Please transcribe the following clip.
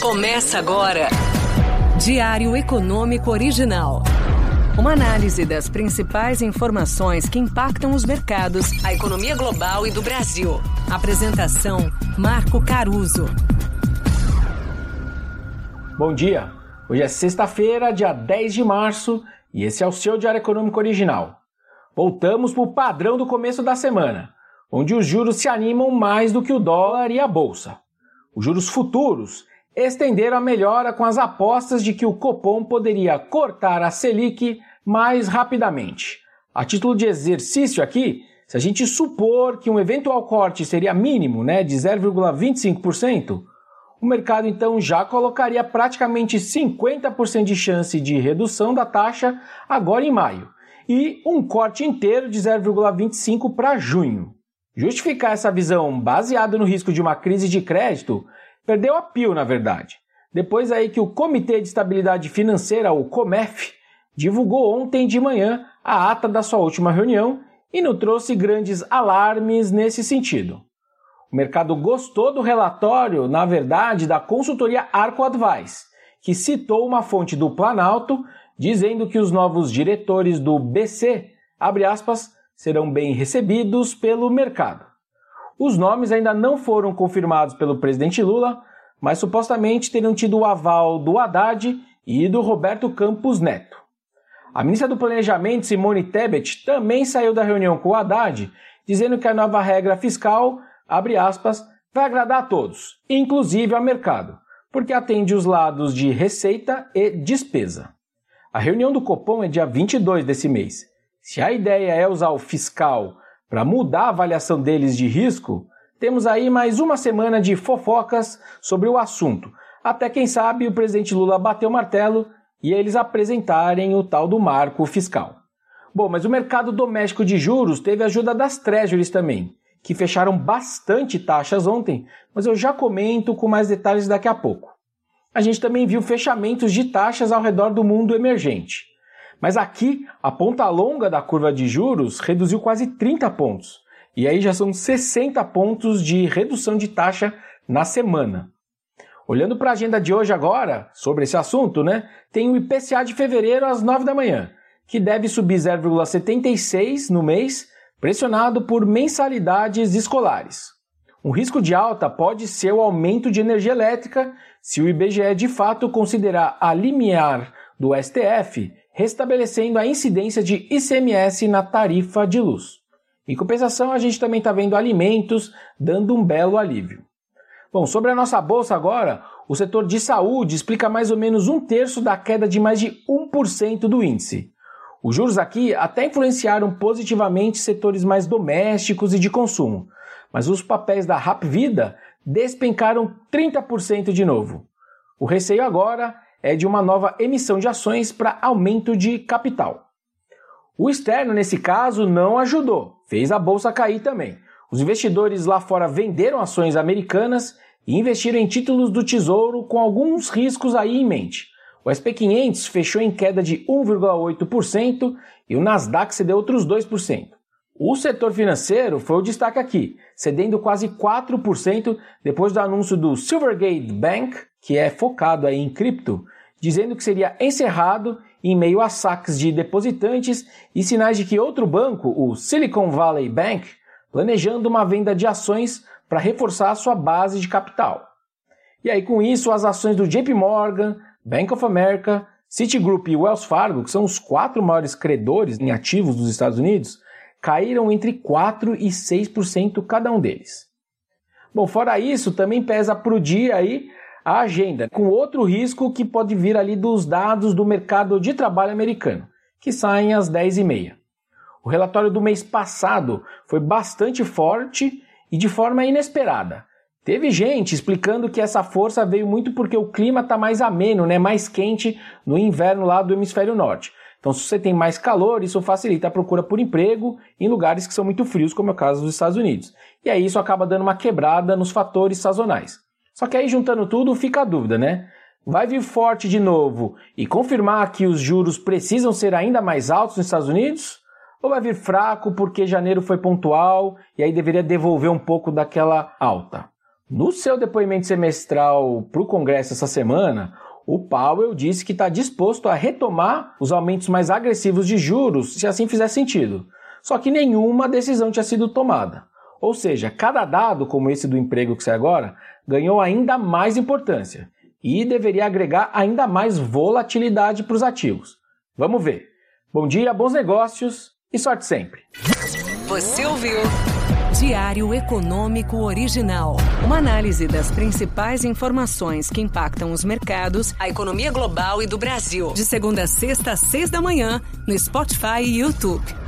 Começa agora. Diário Econômico Original. Uma análise das principais informações que impactam os mercados, a economia global e do Brasil. Apresentação: Marco Caruso. Bom dia. Hoje é sexta-feira, dia 10 de março, e esse é o seu Diário Econômico Original. Voltamos para o padrão do começo da semana, onde os juros se animam mais do que o dólar e a bolsa. Os juros futuros estenderam a melhora com as apostas de que o Copom poderia cortar a Selic mais rapidamente. A título de exercício aqui, se a gente supor que um eventual corte seria mínimo, né, de 0,25%, o mercado então já colocaria praticamente 50% de chance de redução da taxa agora em maio e um corte inteiro de 0,25 para junho. Justificar essa visão baseada no risco de uma crise de crédito perdeu a pio, na verdade. Depois aí que o Comitê de Estabilidade Financeira, o COMEF, divulgou ontem de manhã a ata da sua última reunião e não trouxe grandes alarmes nesse sentido. O mercado gostou do relatório, na verdade, da consultoria Arco Advice, que citou uma fonte do Planalto dizendo que os novos diretores do BC, abre aspas, serão bem recebidos pelo mercado. Os nomes ainda não foram confirmados pelo presidente Lula, mas supostamente teriam tido o aval do Haddad e do Roberto Campos Neto. A ministra do Planejamento, Simone Tebet, também saiu da reunião com o Haddad, dizendo que a nova regra fiscal, abre aspas, vai agradar a todos, inclusive ao mercado, porque atende os lados de receita e despesa. A reunião do Copom é dia 22 desse mês se a ideia é usar o fiscal para mudar a avaliação deles de risco, temos aí mais uma semana de fofocas sobre o assunto, até quem sabe o presidente Lula bater o martelo e eles apresentarem o tal do marco fiscal. Bom, mas o mercado doméstico de juros teve ajuda das treasuries também, que fecharam bastante taxas ontem, mas eu já comento com mais detalhes daqui a pouco. A gente também viu fechamentos de taxas ao redor do mundo emergente. Mas aqui, a ponta longa da curva de juros reduziu quase 30 pontos. E aí já são 60 pontos de redução de taxa na semana. Olhando para a agenda de hoje agora, sobre esse assunto, né, tem o IPCA de fevereiro às 9 da manhã, que deve subir 0,76 no mês, pressionado por mensalidades escolares. Um risco de alta pode ser o aumento de energia elétrica se o IBGE de fato considerar a limiar do STF restabelecendo a incidência de ICMS na tarifa de luz. Em compensação, a gente também está vendo alimentos dando um belo alívio. Bom, sobre a nossa bolsa agora, o setor de saúde explica mais ou menos um terço da queda de mais de 1% do índice. Os juros aqui até influenciaram positivamente setores mais domésticos e de consumo, mas os papéis da Rap Vida despencaram 30% de novo. O receio agora é de uma nova emissão de ações para aumento de capital. O externo, nesse caso, não ajudou, fez a bolsa cair também. Os investidores lá fora venderam ações americanas e investiram em títulos do Tesouro com alguns riscos aí em mente. O SP 500 fechou em queda de 1,8% e o Nasdaq cedeu outros 2%. O setor financeiro foi o destaque aqui, cedendo quase 4% depois do anúncio do Silvergate Bank, que é focado aí em cripto, dizendo que seria encerrado em meio a saques de depositantes e sinais de que outro banco, o Silicon Valley Bank, planejando uma venda de ações para reforçar sua base de capital. E aí com isso as ações do JP Morgan, Bank of America, Citigroup e Wells Fargo, que são os quatro maiores credores em ativos dos Estados Unidos, caíram entre 4% e 6% cada um deles. Bom, fora isso, também pesa para o dia aí a agenda, com outro risco que pode vir ali dos dados do mercado de trabalho americano, que saem às 10h30. O relatório do mês passado foi bastante forte e de forma inesperada. Teve gente explicando que essa força veio muito porque o clima está mais ameno, né, mais quente no inverno lá do hemisfério norte. Então, se você tem mais calor, isso facilita a procura por emprego em lugares que são muito frios, como é o caso dos Estados Unidos. E aí isso acaba dando uma quebrada nos fatores sazonais. Só que aí, juntando tudo, fica a dúvida, né? Vai vir forte de novo e confirmar que os juros precisam ser ainda mais altos nos Estados Unidos? Ou vai vir fraco porque janeiro foi pontual e aí deveria devolver um pouco daquela alta? No seu depoimento semestral para o Congresso essa semana, o Powell disse que está disposto a retomar os aumentos mais agressivos de juros se assim fizer sentido. Só que nenhuma decisão tinha sido tomada. Ou seja, cada dado, como esse do emprego que sai agora, ganhou ainda mais importância e deveria agregar ainda mais volatilidade para os ativos. Vamos ver. Bom dia, bons negócios e sorte sempre. Você ouviu? Diário Econômico Original. Uma análise das principais informações que impactam os mercados, a economia global e do Brasil. De segunda a sexta, às seis da manhã, no Spotify e YouTube.